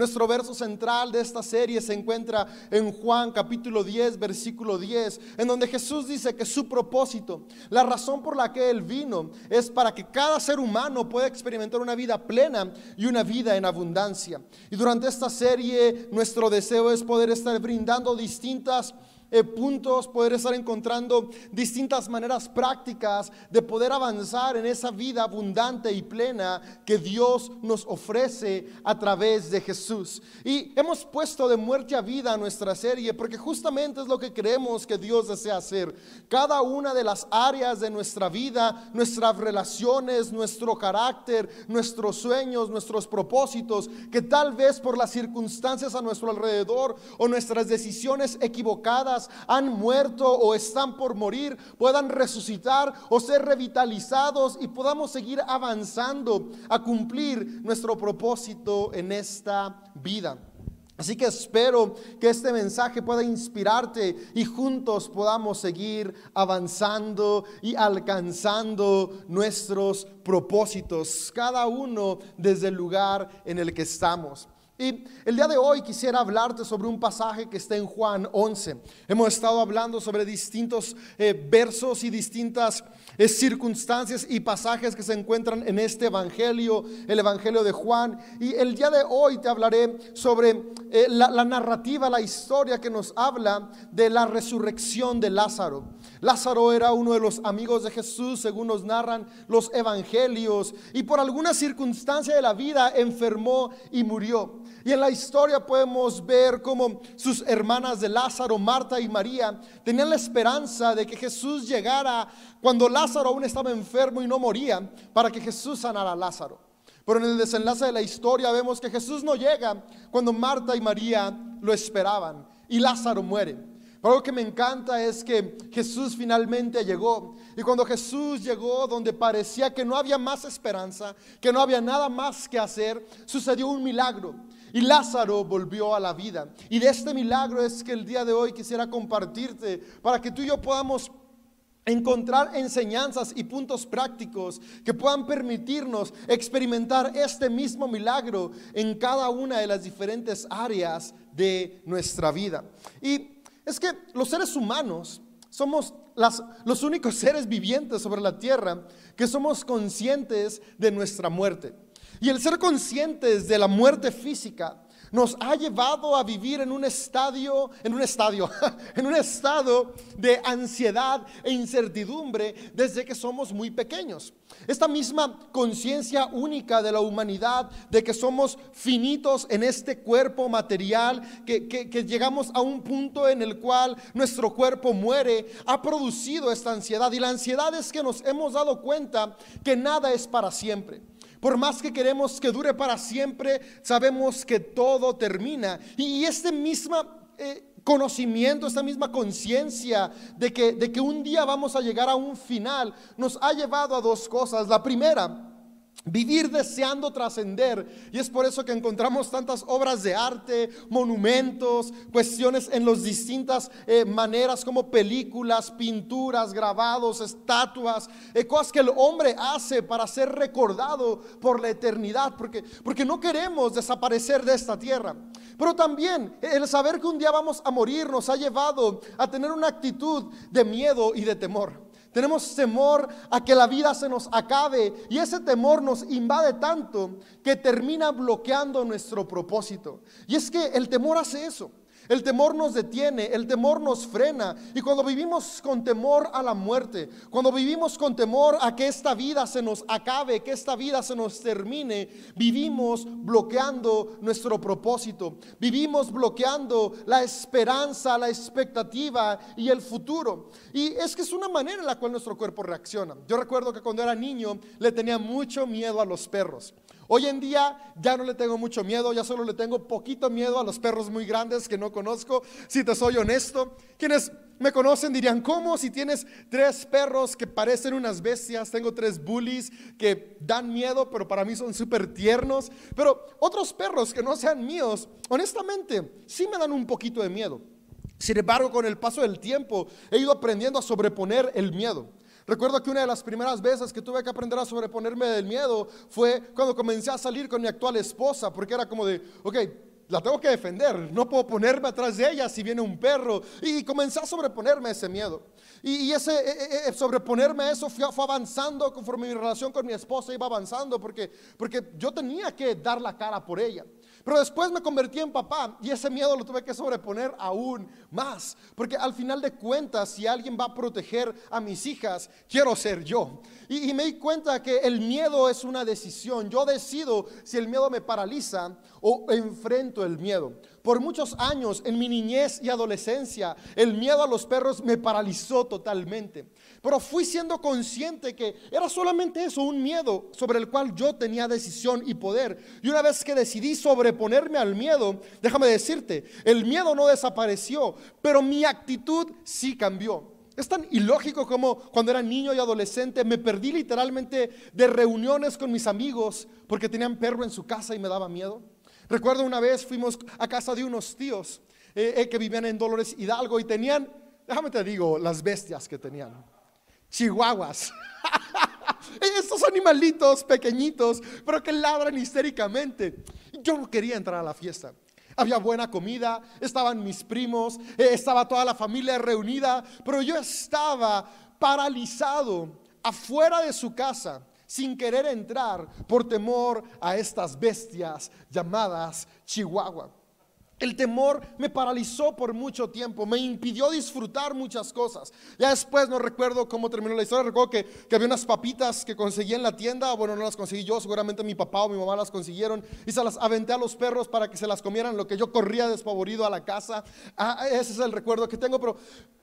Nuestro verso central de esta serie se encuentra en Juan capítulo 10, versículo 10, en donde Jesús dice que su propósito, la razón por la que Él vino, es para que cada ser humano pueda experimentar una vida plena y una vida en abundancia. Y durante esta serie nuestro deseo es poder estar brindando distintas eh, puntos, poder estar encontrando distintas maneras prácticas de poder avanzar en esa vida abundante y plena que Dios nos ofrece a través de Jesús. Y hemos puesto de muerte a vida nuestra serie porque justamente es lo que creemos que Dios desea hacer. Cada una de las áreas de nuestra vida, nuestras relaciones, nuestro carácter, nuestros sueños, nuestros propósitos, que tal vez por las circunstancias a nuestro alrededor o nuestras decisiones equivocadas, han muerto o están por morir, puedan resucitar o ser revitalizados y podamos seguir avanzando a cumplir nuestro propósito en esta vida. Así que espero que este mensaje pueda inspirarte y juntos podamos seguir avanzando y alcanzando nuestros propósitos, cada uno desde el lugar en el que estamos. Y el día de hoy quisiera hablarte sobre un pasaje que está en Juan 11. Hemos estado hablando sobre distintos eh, versos y distintas eh, circunstancias y pasajes que se encuentran en este Evangelio, el Evangelio de Juan. Y el día de hoy te hablaré sobre eh, la, la narrativa, la historia que nos habla de la resurrección de Lázaro. Lázaro era uno de los amigos de Jesús, según nos narran los evangelios, y por alguna circunstancia de la vida enfermó y murió. Y en la historia podemos ver cómo sus hermanas de Lázaro, Marta y María, tenían la esperanza de que Jesús llegara cuando Lázaro aún estaba enfermo y no moría, para que Jesús sanara a Lázaro. Pero en el desenlace de la historia vemos que Jesús no llega cuando Marta y María lo esperaban y Lázaro muere. Pero algo que me encanta es que Jesús finalmente llegó. Y cuando Jesús llegó donde parecía que no había más esperanza, que no había nada más que hacer, sucedió un milagro. Y Lázaro volvió a la vida. Y de este milagro es que el día de hoy quisiera compartirte para que tú y yo podamos encontrar enseñanzas y puntos prácticos que puedan permitirnos experimentar este mismo milagro en cada una de las diferentes áreas de nuestra vida. Y es que los seres humanos somos los únicos seres vivientes sobre la tierra que somos conscientes de nuestra muerte. Y el ser conscientes de la muerte física nos ha llevado a vivir en un estadio, en un estadio, en un estado de ansiedad e incertidumbre desde que somos muy pequeños. Esta misma conciencia única de la humanidad, de que somos finitos en este cuerpo material, que, que llegamos a un punto en el cual nuestro cuerpo muere, ha producido esta ansiedad. Y la ansiedad es que nos hemos dado cuenta que nada es para siempre. Por más que queremos que dure para siempre, sabemos que todo termina. Y este mismo eh, conocimiento, esta misma conciencia de que, de que un día vamos a llegar a un final, nos ha llevado a dos cosas. La primera, Vivir deseando trascender. Y es por eso que encontramos tantas obras de arte, monumentos, cuestiones en las distintas eh, maneras como películas, pinturas, grabados, estatuas, eh, cosas que el hombre hace para ser recordado por la eternidad, porque, porque no queremos desaparecer de esta tierra. Pero también el saber que un día vamos a morir nos ha llevado a tener una actitud de miedo y de temor. Tenemos temor a que la vida se nos acabe y ese temor nos invade tanto que termina bloqueando nuestro propósito. Y es que el temor hace eso. El temor nos detiene, el temor nos frena. Y cuando vivimos con temor a la muerte, cuando vivimos con temor a que esta vida se nos acabe, que esta vida se nos termine, vivimos bloqueando nuestro propósito. Vivimos bloqueando la esperanza, la expectativa y el futuro. Y es que es una manera en la cual nuestro cuerpo reacciona. Yo recuerdo que cuando era niño le tenía mucho miedo a los perros. Hoy en día ya no le tengo mucho miedo, ya solo le tengo poquito miedo a los perros muy grandes que no conozco, si te soy honesto. Quienes me conocen dirían, ¿cómo si tienes tres perros que parecen unas bestias? Tengo tres bullies que dan miedo, pero para mí son súper tiernos. Pero otros perros que no sean míos, honestamente, sí me dan un poquito de miedo. Sin embargo, con el paso del tiempo he ido aprendiendo a sobreponer el miedo. Recuerdo que una de las primeras veces que tuve que aprender a sobreponerme del miedo fue cuando comencé a salir con mi actual esposa, porque era como de, ok, la tengo que defender, no puedo ponerme atrás de ella si viene un perro. Y comencé a sobreponerme a ese miedo. Y, ese e, e, e, sobreponerme a eso fue, avanzando conforme mi relación con mi esposa iba avanzando, porque, porque yo tenía que dar la cara por ella. Pero después me convertí en papá y ese miedo lo tuve que sobreponer aún más. Porque al final de cuentas, si alguien va a proteger a mis hijas, quiero ser yo. Y, me di cuenta que el miedo es una decisión. Yo decido si el miedo me paraliza o enfrento el miedo. Por muchos años, en mi niñez y adolescencia, el miedo a los perros me paralizó totalmente. Pero fui siendo consciente que era solamente eso, un miedo sobre el cual yo tenía decisión y poder. Y una vez que decidí sobreponerme al miedo, déjame decirte, el miedo no desapareció, pero mi actitud sí cambió. Es tan ilógico como cuando era niño y adolescente me perdí literalmente de reuniones con mis amigos porque tenían perro en su casa y me daba miedo. Recuerdo una vez fuimos a casa de unos tíos eh, eh, que vivían en Dolores Hidalgo y tenían, déjame te digo, las bestias que tenían. Chihuahuas. Estos animalitos pequeñitos, pero que ladran histéricamente. Yo no quería entrar a la fiesta. Había buena comida, estaban mis primos, eh, estaba toda la familia reunida, pero yo estaba paralizado afuera de su casa sin querer entrar por temor a estas bestias llamadas Chihuahua. El temor me paralizó por mucho tiempo, me impidió disfrutar muchas cosas. Ya después no recuerdo cómo terminó la historia, recuerdo que, había unas papitas que conseguí en la tienda, bueno, no las conseguí yo, seguramente mi papá o mi mamá las consiguieron y se las aventé a los perros para que se las comieran, lo que yo corría despavorido a la casa. Ah, ese es el recuerdo que tengo, pero,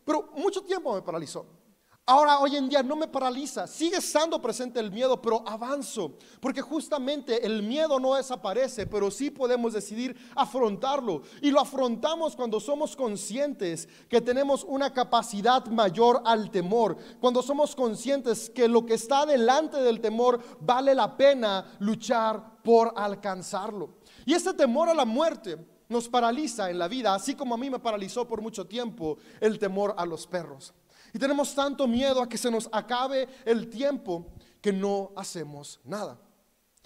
pero mucho tiempo me paralizó. Ahora, hoy en día no me paraliza, sigue estando presente el miedo, pero avanzo, porque justamente el miedo no desaparece, pero sí podemos decidir afrontarlo. Y lo afrontamos cuando somos conscientes que tenemos una capacidad mayor al temor, cuando somos conscientes que lo que está delante del temor vale la pena luchar por alcanzarlo. Y este temor a la muerte nos paraliza en la vida, así como a mí me paralizó por mucho tiempo el temor a los perros. Y tenemos tanto miedo a que se nos acabe el tiempo que no hacemos nada.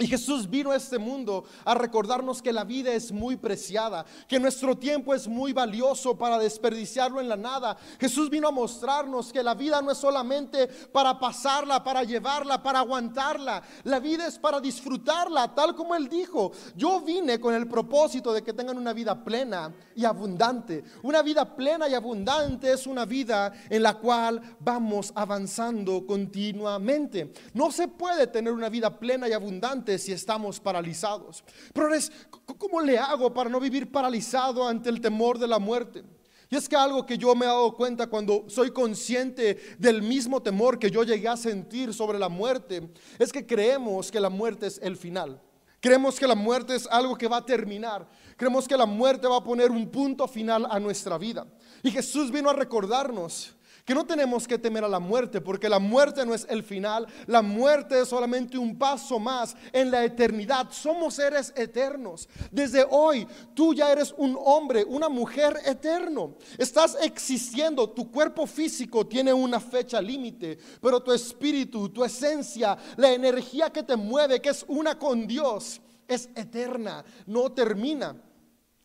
Y Jesús vino a este mundo a recordarnos que la vida es muy preciada, que nuestro tiempo es muy valioso para desperdiciarlo en la nada. Jesús vino a mostrarnos que la vida no es solamente para pasarla, para llevarla, para aguantarla. La vida es para disfrutarla, tal como Él dijo. Yo vine con el propósito de que tengan una vida plena y abundante. Una vida plena y abundante es una vida en la cual vamos avanzando continuamente. No se puede tener una vida plena y abundante si estamos paralizados. Pero es, ¿cómo le hago para no vivir paralizado ante el temor de la muerte? Y es que algo que yo me he dado cuenta cuando soy consciente del mismo temor que yo llegué a sentir sobre la muerte, es que creemos que la muerte es el final. Creemos que la muerte es algo que va a terminar. Creemos que la muerte va a poner un punto final a nuestra vida. Y Jesús vino a recordarnos que no tenemos que temer a la muerte, porque la muerte no es el final, la muerte es solamente un paso más en la eternidad. Somos seres eternos. Desde hoy tú ya eres un hombre, una mujer eterno. Estás existiendo, tu cuerpo físico tiene una fecha límite, pero tu espíritu, tu esencia, la energía que te mueve, que es una con Dios, es eterna, no termina.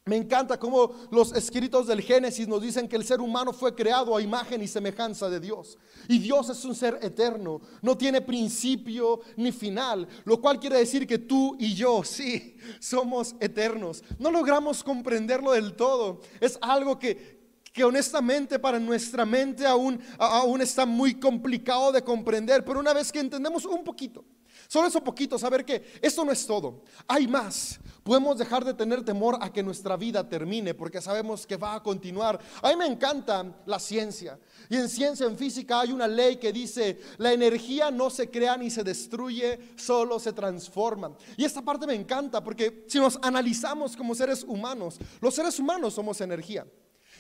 Me encanta cómo los escritos del Génesis nos dicen que el ser humano fue creado a imagen y semejanza de Dios. Y Dios es un ser eterno, no tiene principio ni final, lo cual quiere decir que tú y yo, sí, somos eternos. No logramos comprenderlo del todo. Es algo que, que honestamente para nuestra mente aún, aún está muy complicado de comprender, pero una vez que entendemos un poquito, Solo eso poquito, saber que esto no es todo. Hay más. Podemos dejar de tener temor a que nuestra vida termine porque sabemos que va a continuar. A mí me encanta la ciencia. Y en ciencia, en física, hay una ley que dice, la energía no se crea ni se destruye, solo se transforma. Y esta parte me encanta porque si nos analizamos como seres humanos, los seres humanos somos energía.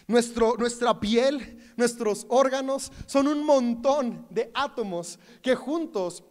Nuestro, nuestra piel, nuestros órganos son un montón de átomos que juntos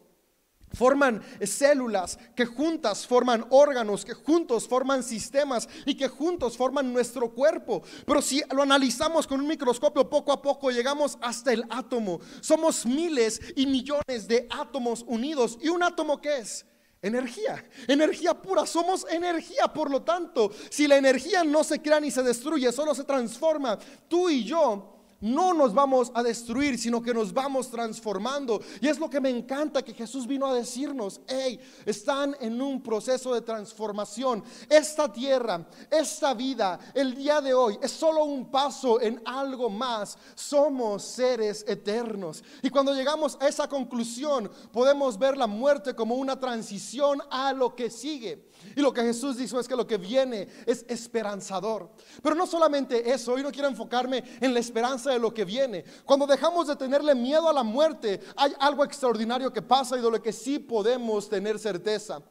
forman células, que juntas forman órganos, que juntos forman sistemas y que juntos forman nuestro cuerpo. Pero si lo analizamos con un microscopio, poco a poco llegamos hasta el átomo. Somos miles y millones de átomos unidos. ¿Y un átomo qué es? energía, energía pura, somos energía, por lo tanto, si la energía no se crea ni se destruye, solo se transforma, tú y yo no nos vamos a destruir, sino que nos vamos transformando. Y es lo que me encanta que Jesús vino a decirnos, hey, están en un proceso de transformación. Esta tierra, esta vida, el día de hoy es solo un paso en algo más. Somos seres eternos. Y cuando llegamos a esa conclusión, podemos ver la muerte como una transición a lo que sigue. Y lo que Jesús dijo es que lo que viene es esperanzador. Pero no solamente eso, hoy no quiero enfocarme en la esperanza de lo que viene. Cuando dejamos de tenerle miedo a la muerte, hay algo extraordinario que pasa y de lo que sí podemos tener certeza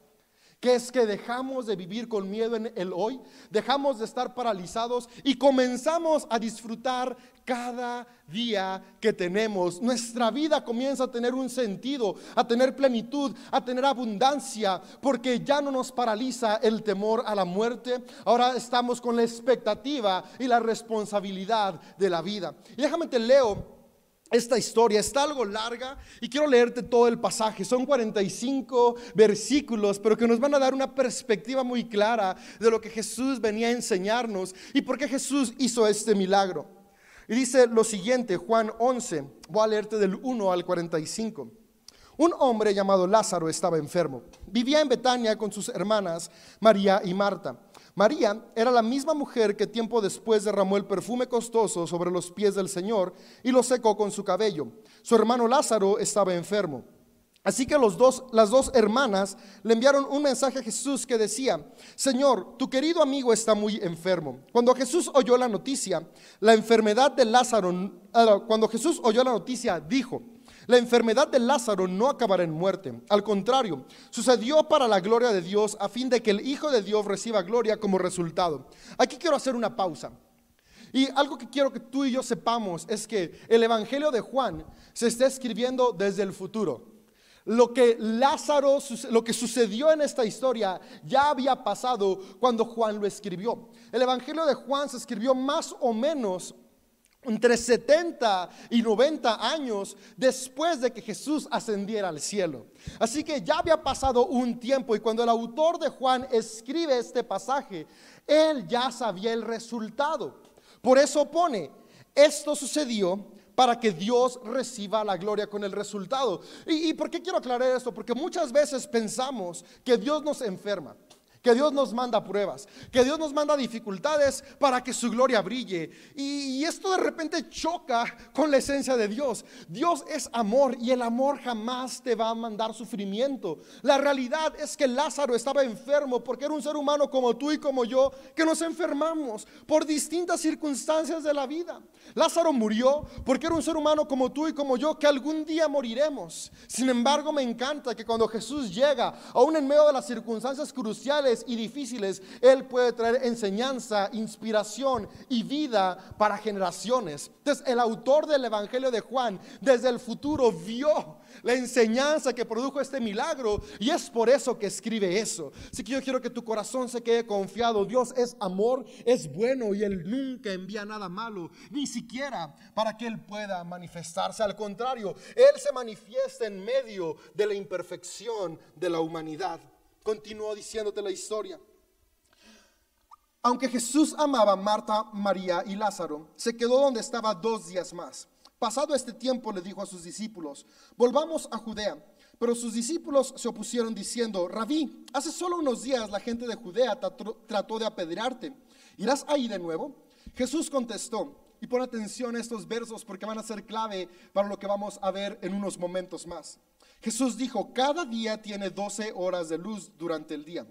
que es que dejamos de vivir con miedo en el hoy, dejamos de estar paralizados y comenzamos a disfrutar cada día que tenemos. Nuestra vida comienza a tener un sentido, a tener plenitud, a tener abundancia, porque ya no nos paraliza el temor a la muerte. Ahora estamos con la expectativa y la responsabilidad de la vida. Y déjame te leo esta historia está algo larga y quiero leerte todo el pasaje. Son 45 versículos, pero que nos van a dar una perspectiva muy clara de lo que Jesús venía a enseñarnos y por qué Jesús hizo este milagro. Y dice lo siguiente, Juan 11, voy a leerte del 1 al 45. Un hombre llamado Lázaro estaba enfermo. Vivía en Betania con sus hermanas María y Marta. María era la misma mujer que tiempo después derramó el perfume costoso sobre los pies del Señor y lo secó con su cabello. Su hermano Lázaro estaba enfermo. Así que las dos hermanas le enviaron un mensaje a Jesús que decía, Señor, tu querido amigo está muy enfermo. Cuando Jesús oyó la noticia, la enfermedad de Lázaro, ah, cuando Jesús oyó la noticia, dijo, la enfermedad de Lázaro no acabará en muerte. Al contrario, sucedió para la gloria de Dios a fin de que el Hijo de Dios reciba gloria como resultado. Aquí quiero hacer una pausa. Y algo que quiero que tú y yo sepamos es que el Evangelio de Juan se está escribiendo desde el futuro. Lo que Lázaro, lo que sucedió en esta historia ya había pasado cuando Juan lo escribió. El Evangelio de Juan se escribió más o menos entre 70 y 90 años después de que Jesús ascendiera al cielo. Así que ya había pasado un tiempo y cuando el autor de Juan escribe este pasaje, él ya sabía el resultado. Por eso pone, esto sucedió para que Dios reciba la gloria con el resultado. ¿Y, por qué quiero aclarar esto? Porque muchas veces pensamos que Dios nos enferma que Dios nos manda pruebas, que Dios nos manda dificultades para que su gloria brille. Y, esto de repente choca con la esencia de Dios. Dios es amor y el amor jamás te va a mandar sufrimiento. La realidad es que Lázaro estaba enfermo porque era un ser humano como tú y como yo que nos enfermamos por distintas circunstancias de la vida. Lázaro murió porque era un ser humano como tú y como yo que algún día moriremos. Sin embargo, me encanta que cuando Jesús llega, aún en medio de las circunstancias y difíciles, Él puede traer enseñanza, inspiración y vida para generaciones. Entonces, el autor del Evangelio de Juan, desde el futuro, vio la enseñanza que produjo este milagro y es por eso que escribe eso. Así que yo quiero que tu corazón se quede confiado. Dios es amor, es bueno y Él nunca envía nada malo, ni siquiera para que Él pueda manifestarse. Al contrario, Él se manifiesta en medio de la imperfección de la humanidad. Continuó diciéndote la historia. Aunque Jesús amaba a Marta, María y Lázaro, se quedó donde estaba dos días más. Pasado este tiempo le dijo a sus discípulos, volvamos a Judea. Pero sus discípulos se opusieron diciendo, Rabí, hace solo unos días la gente de Judea trató de apedrearte. ¿Irás ahí de nuevo? Jesús contestó, y pon atención a estos versos porque van a ser clave para lo que vamos a ver en unos momentos más. Jesús dijo, cada día tiene 12 horas de luz durante el día.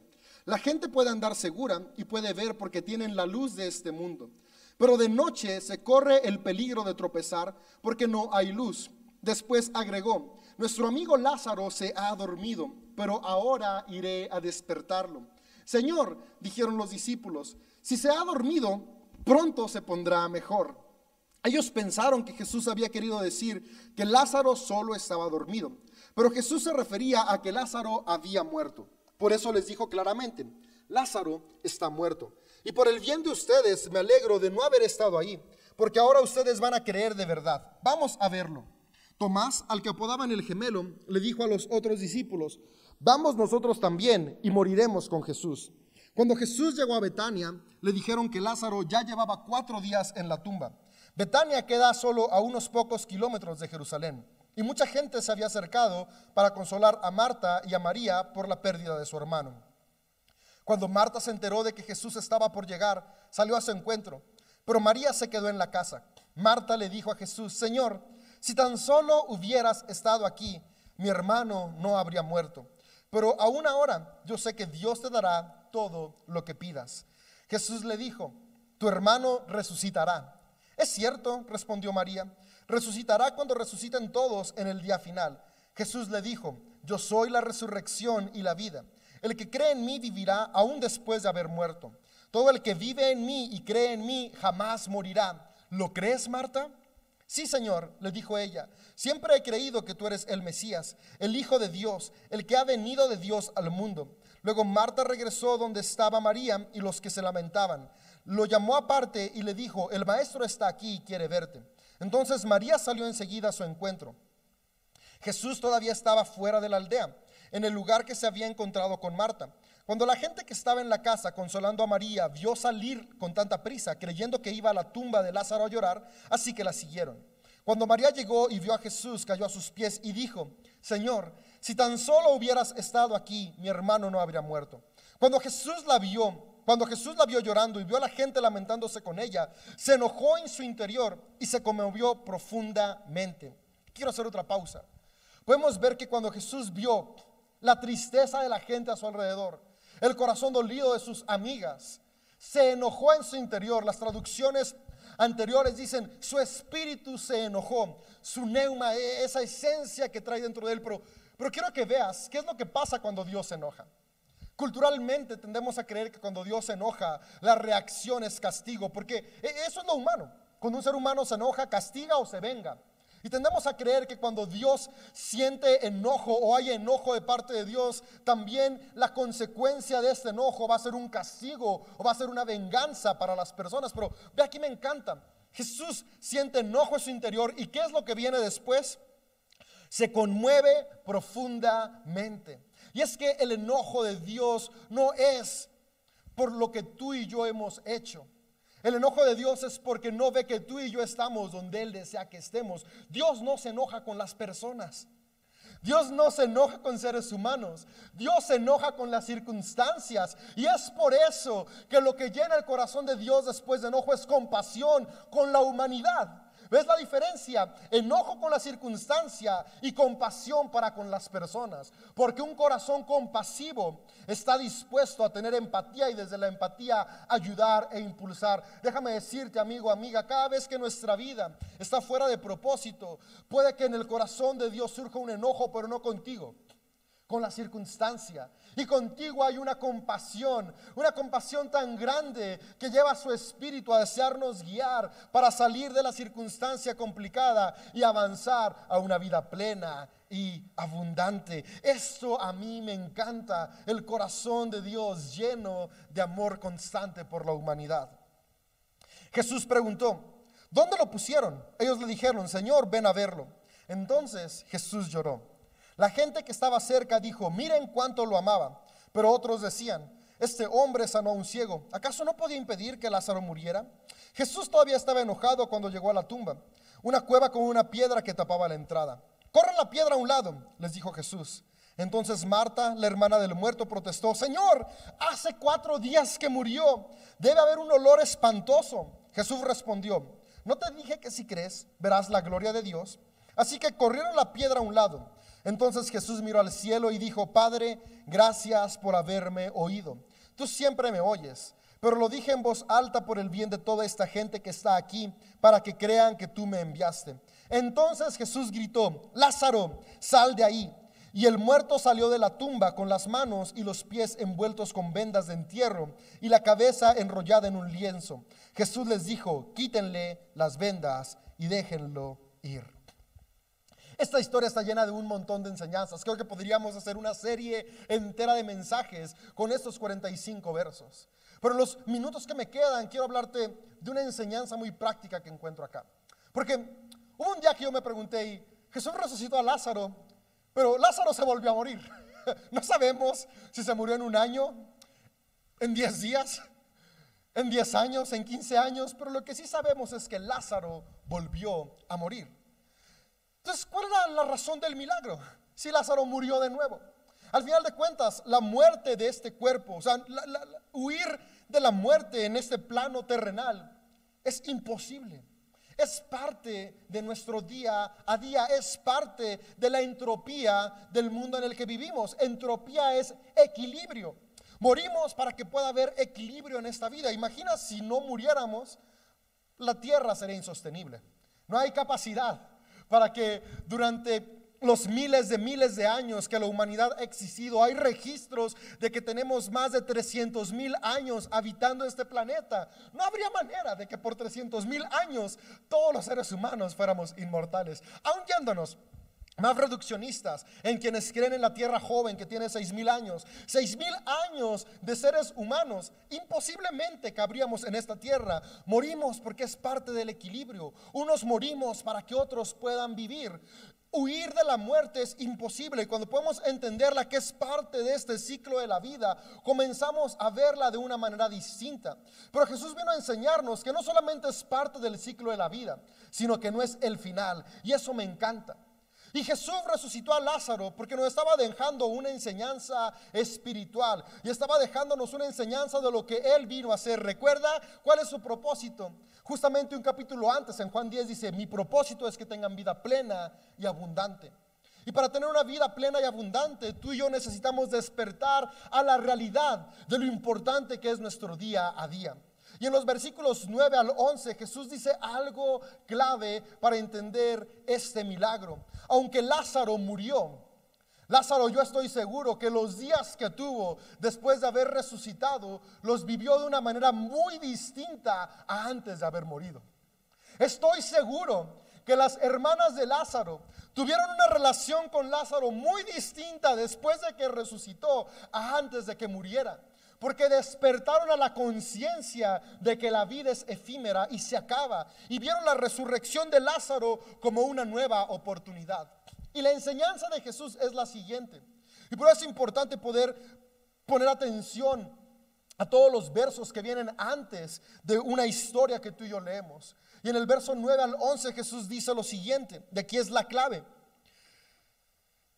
La gente puede andar segura y puede ver porque tienen la luz de este mundo. Pero de noche se corre el peligro de tropezar porque no hay luz. Después agregó, nuestro amigo Lázaro se ha dormido, pero ahora iré a despertarlo. Señor, dijeron los discípulos, si se ha dormido, pronto se pondrá mejor. Ellos pensaron que Jesús había querido decir que Lázaro solo estaba dormido. Pero Jesús se refería a que Lázaro había muerto. Por eso les dijo claramente, Lázaro está muerto. Y por el bien de ustedes me alegro de no haber estado ahí, porque ahora ustedes van a creer de verdad. Vamos a verlo. Tomás, al que apodaban el gemelo, le dijo a los otros discípulos, vamos nosotros también y moriremos con Jesús. Cuando Jesús llegó a Betania, le dijeron que Lázaro ya llevaba cuatro días en la tumba. Betania queda solo a unos pocos kilómetros de Jerusalén. Y mucha gente se había acercado para consolar a Marta y a María por la pérdida de su hermano. Cuando Marta se enteró de que Jesús estaba por llegar, salió a su encuentro. Pero María se quedó en la casa. Marta le dijo a Jesús, Señor, si tan solo hubieras estado aquí, mi hermano no habría muerto. Pero aún ahora yo sé que Dios te dará todo lo que pidas. Jesús le dijo, tu hermano resucitará. Es cierto, respondió María resucitará cuando resuciten todos en el día final. Jesús le dijo, yo soy la resurrección y la vida. El que cree en mí vivirá aún después de haber muerto. Todo el que vive en mí y cree en mí jamás morirá. ¿Lo crees, Marta? Sí, Señor, le dijo ella, siempre he creído que tú eres el Mesías, el Hijo de Dios, el que ha venido de Dios al mundo. Luego Marta regresó donde estaba María y los que se lamentaban. Lo llamó aparte y le dijo, el maestro está aquí y quiere verte. Entonces María salió enseguida a su encuentro. Jesús todavía estaba fuera de la aldea, en el lugar que se había encontrado con Marta. Cuando la gente que estaba en la casa consolando a María vio salir con tanta prisa, creyendo que iba a la tumba de Lázaro a llorar, así que la siguieron. Cuando María llegó y vio a Jesús, cayó a sus pies y dijo, Señor, si tan solo hubieras estado aquí, mi hermano no habría muerto. Cuando Jesús la vio, cuando Jesús la vio llorando y vio a la gente lamentándose con ella, se enojó en su interior y se conmovió profundamente. Quiero hacer otra pausa. Podemos ver que cuando Jesús vio la tristeza de la gente a su alrededor, el corazón dolido de sus amigas, se enojó en su interior. Las traducciones anteriores dicen, su espíritu se enojó, su neuma, e-, esa esencia que trae dentro de él. Pero, pero quiero que veas qué es lo que pasa cuando Dios se enoja. Culturalmente tendemos a creer que cuando Dios se enoja, la reacción es castigo, porque e, eso es lo humano. Cuando un ser humano se enoja, castiga o se venga. Y tendemos a creer que cuando Dios siente enojo o hay enojo de parte de Dios, también la consecuencia de este enojo va a ser un castigo o va a ser una venganza para las personas. Pero ve aquí me encanta. Jesús siente enojo en su interior y ¿qué es lo que viene después? Se conmueve profundamente. Y es que el enojo de Dios no es por lo que tú y yo hemos hecho. El enojo de Dios es porque no ve que tú y yo estamos donde Él desea que estemos. Dios no se enoja con las personas. Dios no se enoja con seres humanos. Dios se enoja con las circunstancias. Y es por eso que lo que llena el corazón de Dios después de enojo es compasión con la humanidad. ¿Ves la diferencia? Enojo con la circunstancia y compasión para con las personas. Porque un corazón compasivo está dispuesto a tener empatía y desde la empatía ayudar e impulsar. Déjame decirte, amigo, amiga, cada vez que nuestra vida está fuera de propósito, puede que en el corazón de Dios surja un enojo, pero no contigo con la circunstancia. Y contigo hay una compasión, una compasión tan grande que lleva a su espíritu a desearnos guiar para salir de la circunstancia complicada y avanzar a una vida plena y abundante. Esto a mí me encanta, el corazón de Dios lleno de amor constante por la humanidad. Jesús preguntó, ¿dónde lo pusieron? Ellos le dijeron, Señor, ven a verlo. Entonces Jesús lloró. La gente que estaba cerca dijo, miren cuánto lo amaba. Pero otros decían, este hombre sanó a un ciego. ¿Acaso no podía impedir que Lázaro muriera? Jesús todavía estaba enojado cuando llegó a la tumba, una cueva con una piedra que tapaba la entrada. Corran la piedra a un lado, les dijo Jesús. Entonces Marta, la hermana del muerto, protestó, Señor, hace cuatro días que murió, debe haber un olor espantoso. Jesús respondió, ¿no te dije que si crees verás la gloria de Dios? Así que corrieron la piedra a un lado. Entonces Jesús miró al cielo y dijo, Padre, gracias por haberme oído. Tú siempre me oyes, pero lo dije en voz alta por el bien de toda esta gente que está aquí, para que crean que tú me enviaste. Entonces Jesús gritó, Lázaro, sal de ahí. Y el muerto salió de la tumba con las manos y los pies envueltos con vendas de entierro y la cabeza enrollada en un lienzo. Jesús les dijo, quítenle las vendas y déjenlo ir. Esta historia está llena de un montón de enseñanzas. Creo que podríamos hacer una serie entera de mensajes con estos 45 versos. Pero en los minutos que me quedan, quiero hablarte de una enseñanza muy práctica que encuentro acá. Porque hubo un día que yo me pregunté, Jesús resucitó a Lázaro, pero Lázaro se volvió a morir. No sabemos si se murió en un año, en 10 días, en 10 años, en 15 años, pero lo que sí sabemos es que Lázaro volvió a morir. Entonces, ¿cuál era la razón del milagro? Si Lázaro murió de nuevo. Al final de cuentas, la muerte de este cuerpo, o sea, huir de la muerte en este plano terrenal es imposible. Es parte de nuestro día a día, es parte de la entropía del mundo en el que vivimos. Entropía es equilibrio. Morimos para que pueda haber equilibrio en esta vida. Imagina si no muriéramos, la tierra sería insostenible. No hay capacidad para que durante los miles de miles de años que la humanidad ha existido. Hay registros de que tenemos más de 300 mil años habitando este planeta. No habría manera de que por 300 mil años todos los seres humanos fuéramos inmortales. Aún yéndonos más reduccionistas en quienes creen en la tierra joven que tiene seis mil años, seis mil años de seres humanos, imposiblemente cabríamos en esta tierra. Morimos porque es parte del equilibrio. Unos morimos para que otros puedan vivir. Huir de la muerte es imposible cuando podemos entenderla que es parte de este ciclo de la vida, comenzamos a verla de una manera distinta. Pero Jesús vino a enseñarnos que no solamente es parte del ciclo de la vida, sino que no es el final. Y eso me encanta. Y Jesús resucitó a Lázaro porque nos estaba dejando una enseñanza espiritual y estaba dejándonos una enseñanza de lo que Él vino a hacer. ¿Recuerda cuál es su propósito? Justamente un capítulo antes, en Juan 10, dice, mi propósito es que tengan vida plena y abundante. Y para tener una vida plena y abundante, tú y yo necesitamos despertar a la realidad de lo importante que es nuestro día a día. Y en los versículos 9 al 11 Jesús dice algo clave para entender este milagro. Aunque Lázaro murió, Lázaro yo estoy seguro que los días que tuvo después de haber resucitado los vivió de una manera muy distinta a antes de haber morido. Estoy seguro que las hermanas de Lázaro tuvieron una relación con Lázaro muy distinta después de que resucitó a antes de que muriera porque despertaron a la conciencia de que la vida es efímera y se acaba, y vieron la resurrección de Lázaro como una nueva oportunidad. Y la enseñanza de Jesús es la siguiente, y por eso es importante poder poner atención a todos los versos que vienen antes de una historia que tú y yo leemos. Y en el verso 9 al 11 Jesús dice lo siguiente, de aquí es la clave.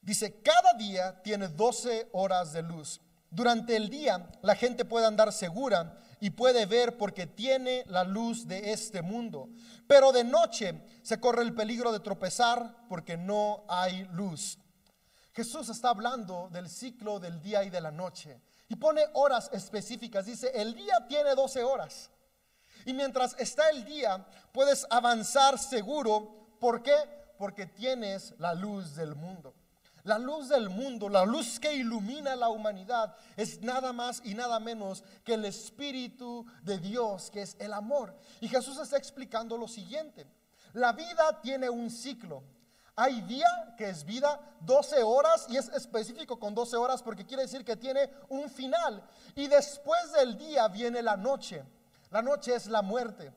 Dice, cada día tiene 12 horas de luz durante el día la gente puede andar segura y puede ver porque tiene la luz de este mundo. Pero de noche se corre el peligro de tropezar porque no hay luz. Jesús está hablando del ciclo del día y de la noche y pone horas específicas. Dice, el día tiene 12 horas. Y mientras está el día, puedes avanzar seguro. ¿Por qué? Porque tienes la luz del mundo. La luz del mundo, la luz que ilumina la humanidad, es nada más y nada menos que el Espíritu de Dios, que es el amor. Y Jesús está explicando lo siguiente. La vida tiene un ciclo. Hay día que es vida, 12 horas, y es específico con 12 horas porque quiere decir que tiene un final. Y después del día viene la noche. La noche es la muerte.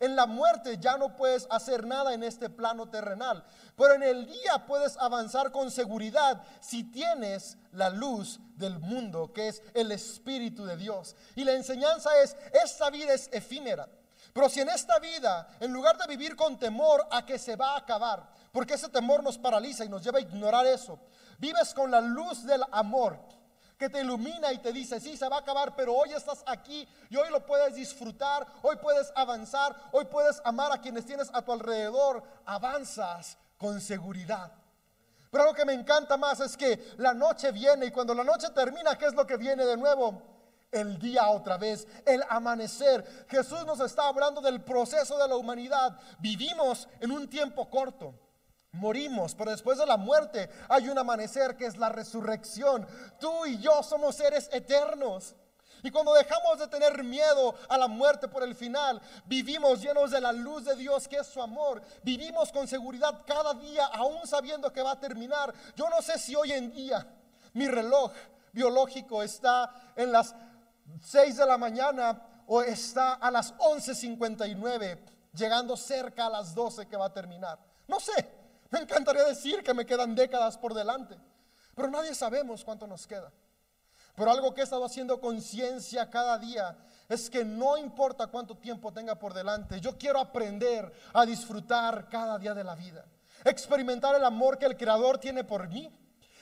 En la muerte ya no puedes hacer nada en este plano terrenal, pero en el día puedes avanzar con seguridad si tienes la luz del mundo, que es el Espíritu de Dios. Y la enseñanza es, esta vida es efímera. Pero si en esta vida, en lugar de vivir con temor a que se va a acabar, porque ese temor nos paraliza y nos lleva a ignorar eso, vives con la luz del amor, que te ilumina y te dice, sí, se va a acabar, pero hoy estás aquí y hoy lo puedes disfrutar, hoy puedes avanzar, hoy puedes amar a quienes tienes a tu alrededor, avanzas con seguridad. Pero lo que me encanta más es que la noche viene y cuando la noche termina, ¿qué es lo que viene de nuevo? El día otra vez, el amanecer. Jesús nos está hablando del proceso de la humanidad. Vivimos en un tiempo corto. Morimos, pero después de la muerte hay un amanecer que es la resurrección. Tú y yo somos seres eternos. Y cuando dejamos de tener miedo a la muerte por el final, vivimos llenos de la luz de Dios que es su amor. Vivimos con seguridad cada día, aún sabiendo que va a terminar. Yo no sé si hoy en día mi reloj biológico está en las 6 de la mañana o está a las 11.59, llegando cerca a las 12 que va a terminar. No sé. Me encantaría decir que me quedan décadas por delante. pero nadie sabemos cuánto nos queda. Pero algo que he estado haciendo conciencia cada día es que no importa cuánto tiempo tenga por delante, yo quiero aprender a disfrutar cada día de la vida, experimentar el amor que el Creador tiene por mí,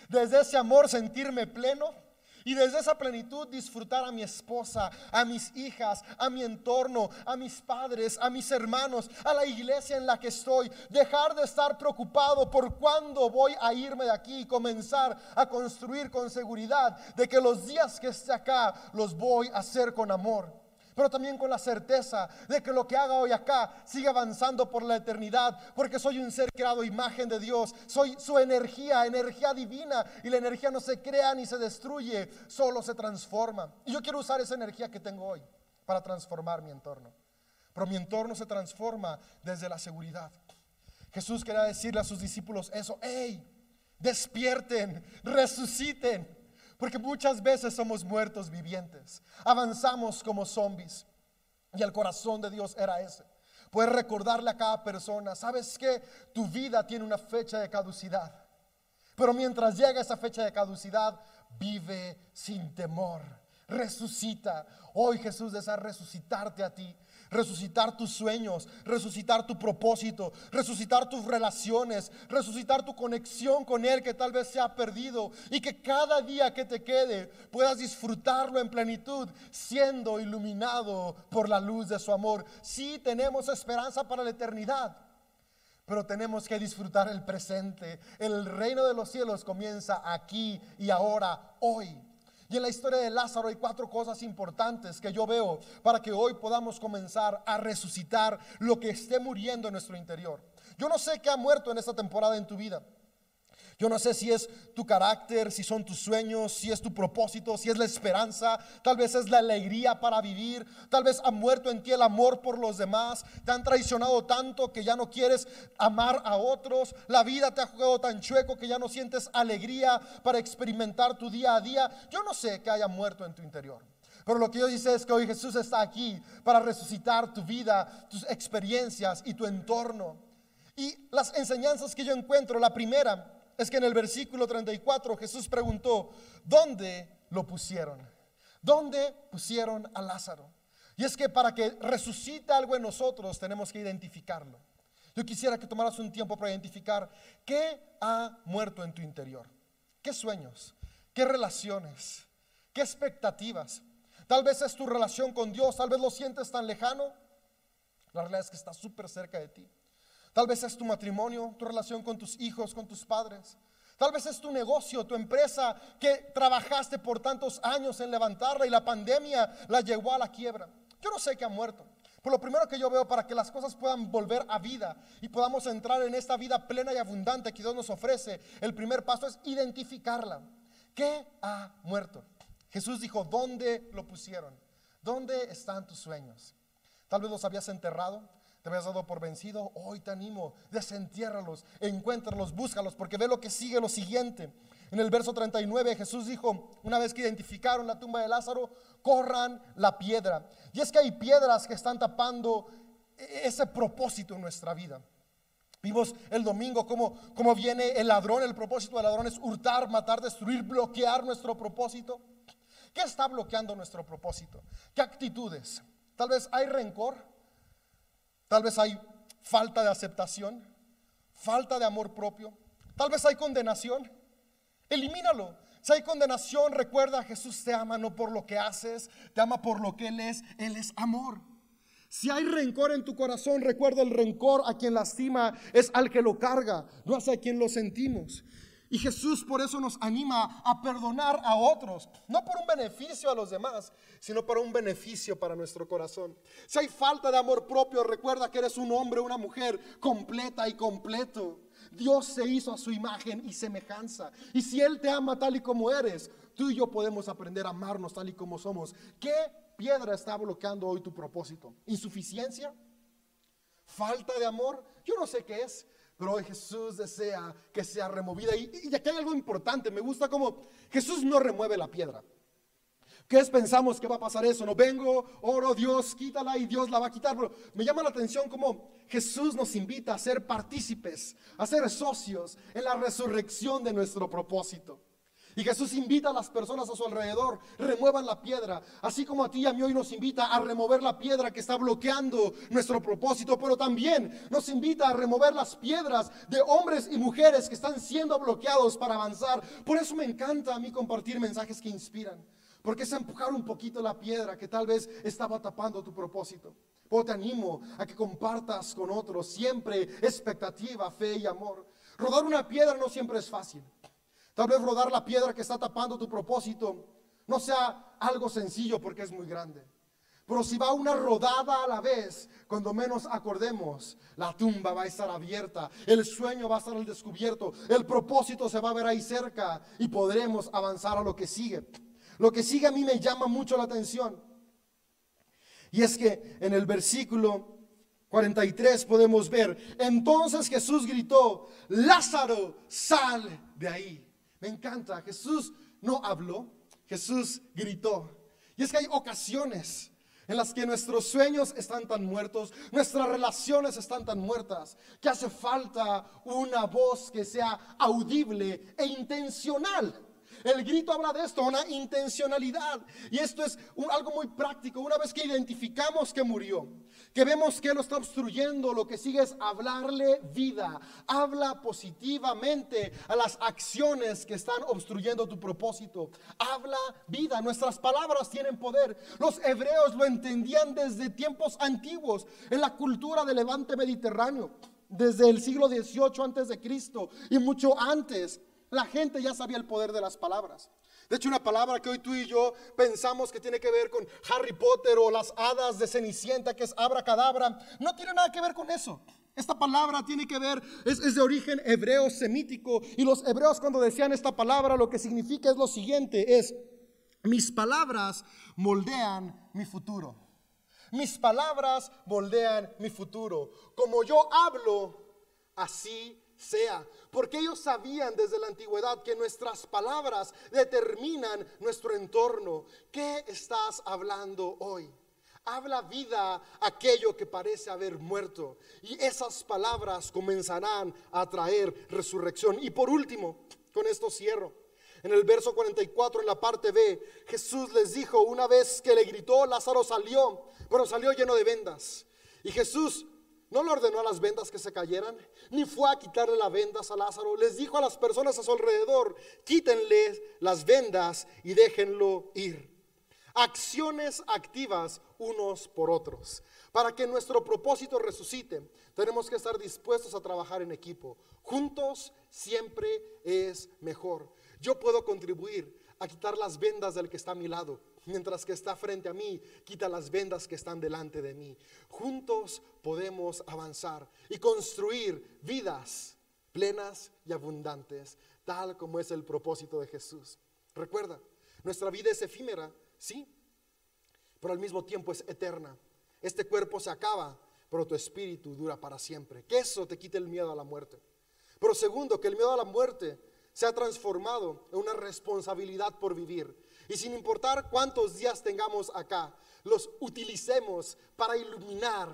desde ese amor sentirme pleno y desde esa plenitud disfrutar a mi esposa, a mis hijas, a mi entorno, a mis padres, a mis hermanos, a la iglesia en la que estoy. Dejar de estar preocupado por cuándo voy a irme de aquí y comenzar a construir con seguridad de que los días que esté acá los voy a hacer con amor pero también con la certeza de que lo que haga hoy acá sigue avanzando por la eternidad, porque soy un ser creado imagen de Dios, soy su energía, energía divina, y la energía no se crea ni se destruye, solo se transforma. Y yo quiero usar esa energía que tengo hoy para transformar mi entorno. Pero mi entorno se transforma desde la seguridad. Jesús quería decirle a sus discípulos eso, hey, despierten, resuciten. Porque muchas veces somos muertos vivientes. Avanzamos como zombies. Y el corazón de Dios era ese. Puedes recordarle a cada persona, ¿sabes que Tu vida tiene una fecha de caducidad. Pero mientras llega esa fecha de caducidad, vive sin temor. Resucita. Hoy Jesús desea resucitarte a ti resucitar tus sueños, resucitar tu propósito, resucitar tus relaciones, resucitar tu conexión con Él que tal vez se ha perdido y que cada día que te quede puedas disfrutarlo en plenitud, siendo iluminado por la luz de su amor. Sí tenemos esperanza para la eternidad. Pero tenemos que disfrutar el presente. El reino de los cielos comienza aquí y ahora, hoy. Y en la historia de Lázaro hay cuatro cosas importantes que yo veo para que hoy podamos comenzar a resucitar lo que esté muriendo en nuestro interior. Yo no sé qué ha muerto en esta temporada en tu vida. Yo no sé si es tu carácter, si son tus sueños, si es tu propósito, si es la esperanza, tal vez es la alegría para vivir, tal vez ha muerto en ti el amor por los demás, te han traicionado tanto que ya no quieres amar a otros, la vida te ha jugado tan chueco que ya no sientes alegría para experimentar tu día a día. Yo no sé que haya muerto en tu interior. Pero lo que yo dice es que hoy Jesús está aquí para resucitar tu vida, tus experiencias y tu entorno. Y las enseñanzas que yo encuentro, la primera es que en el versículo 34 Jesús preguntó, ¿dónde lo pusieron? ¿Dónde pusieron a Lázaro? Y es que para que resucite algo en nosotros tenemos que identificarlo. Yo quisiera que tomaras un tiempo para identificar qué ha muerto en tu interior. ¿Qué sueños? ¿Qué relaciones? ¿Qué expectativas? Tal vez es tu relación con Dios, tal vez lo sientes tan lejano. La realidad es que está súper cerca de ti. Tal vez es tu matrimonio, tu relación con tus hijos, con tus padres. Tal vez es tu negocio, tu empresa que trabajaste por tantos años en levantarla y la pandemia la llevó a la quiebra. Yo no sé qué ha muerto. Pero lo primero que yo veo para que las cosas puedan volver a vida y podamos entrar en esta vida plena y abundante que Dios nos ofrece, el primer paso es identificarla. ¿Qué ha muerto? Jesús dijo, ¿dónde lo pusieron? ¿Dónde están tus sueños? Tal vez los habías enterrado, te habías dado por vencido, hoy te animo, desentiérralos, encuéntralos, búscalos, porque ve lo que sigue lo siguiente. En el verso 39 Jesús dijo, una vez que identificaron la tumba de Lázaro, corran la piedra. Y es que hay piedras que están tapando ese propósito en nuestra vida. Vimos el domingo cómo, cómo viene el ladrón, el propósito del ladrón es hurtar, matar, destruir, bloquear nuestro propósito. ¿Qué está bloqueando nuestro propósito? ¿Qué actitudes? Tal vez hay rencor, Tal vez hay falta de aceptación, falta de amor propio. Tal vez hay condenación. Elimínalo. Si hay condenación, recuerda, Jesús te ama no por lo que haces, te ama por lo que Él es. Él es amor. Si hay rencor en tu corazón, recuerda el rencor a quien lastima es al que lo carga, no es a quien lo sentimos. Y Jesús por eso nos anima a perdonar a otros, no por un beneficio a los demás, sino para un beneficio para nuestro corazón. Si hay falta de amor propio, recuerda que eres un hombre, una mujer completa y completo. Dios se hizo a su imagen y semejanza. Y si Él te ama tal y como eres, tú y yo podemos aprender a amarnos tal y como somos. ¿Qué piedra está bloqueando hoy tu propósito? ¿Insuficiencia? ¿Falta de amor? Yo no sé qué es, pero hoy Jesús desea que sea removida. Y, y aquí hay algo importante, me gusta como Jesús no remueve la piedra. ¿Qué es? Pensamos que va a pasar eso. No vengo, oro, Dios, quítala y Dios la va a quitar. Pero me llama la atención como Jesús nos invita a ser partícipes, a ser socios en la resurrección de nuestro propósito. Y Jesús invita a las personas a su alrededor, remuevan la piedra, así como a ti y a mí hoy nos invita a remover la piedra que está bloqueando nuestro propósito, pero también nos invita a remover las piedras de hombres y mujeres que están siendo bloqueados para avanzar. Por eso me encanta a mí compartir mensajes que inspiran, porque es empujar un poquito la piedra que tal vez estaba tapando tu propósito. O te animo a que compartas con otros siempre expectativa, fe y amor. Rodar una piedra no siempre es fácil. Tal vez rodar la piedra que está tapando tu propósito no sea algo sencillo porque es muy grande. Pero si va una rodada a la vez, cuando menos acordemos, la tumba va a estar abierta, el sueño va a estar al descubierto, el propósito se va a ver ahí cerca y podremos avanzar a lo que sigue. Lo que sigue a mí me llama mucho la atención. Y es que en el versículo 43 podemos ver, entonces Jesús gritó, Lázaro, sal de ahí. Me encanta, Jesús no habló, Jesús gritó. Y es que hay ocasiones en las que nuestros sueños están tan muertos, nuestras relaciones están tan muertas, que hace falta una voz que sea audible e intencional. El grito habla de esto, una intencionalidad. Y esto es algo muy práctico. Una vez que identificamos que murió, que vemos que lo está obstruyendo, lo que sigue es hablarle vida. Habla positivamente a las acciones que están obstruyendo tu propósito. Habla vida. Nuestras palabras tienen poder. Los hebreos lo entendían desde tiempos antiguos en la cultura del levante mediterráneo desde el siglo XVIII antes de Cristo y mucho antes. La gente ya sabía el poder de las palabras. De hecho, una palabra que hoy tú y yo pensamos que tiene que ver con Harry Potter o las hadas de Cenicienta, que es abracadabra, no tiene nada que ver con eso. Esta palabra tiene que ver, es, es, de origen hebreo semítico. Y los hebreos cuando decían esta palabra, lo que significa es lo siguiente, es, mis palabras moldean mi futuro. Mis palabras moldean mi futuro. Como yo hablo, así sea, porque ellos sabían desde la antigüedad que nuestras palabras determinan nuestro entorno. ¿Qué estás hablando hoy? Habla vida aquello que parece haber muerto y esas palabras comenzarán a traer resurrección. Y por último, con esto cierro. En el verso 44, en la parte B, Jesús les dijo, una vez que le gritó, Lázaro salió, pero salió lleno de vendas. Y Jesús no le ordenó a las vendas que se cayeran, ni fue a quitarle las vendas a Lázaro. Les dijo a las personas a su alrededor, quítenle las vendas y déjenlo ir. Acciones activas unos por otros. Para que nuestro propósito resucite, tenemos que estar dispuestos a trabajar en equipo. Juntos siempre es mejor. Yo puedo contribuir a quitar las vendas del que está a mi lado mientras que está frente a mí, quita las vendas que están delante de mí. Juntos podemos avanzar y construir vidas plenas y abundantes, tal como es el propósito de Jesús. Recuerda, nuestra vida es efímera, sí, pero al mismo tiempo es eterna. Este cuerpo se acaba, pero tu espíritu dura para siempre. Que eso te quite el miedo a la muerte. Pero segundo, que el miedo a la muerte se ha transformado en una responsabilidad por vivir y sin importar cuántos días tengamos acá, los utilicemos para iluminar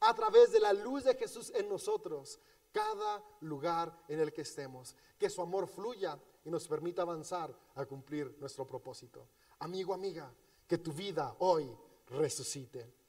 a través de la luz de Jesús en nosotros cada lugar en el que estemos. Que su amor fluya y nos permita avanzar a cumplir nuestro propósito. Amigo, amiga, que tu vida hoy resucite.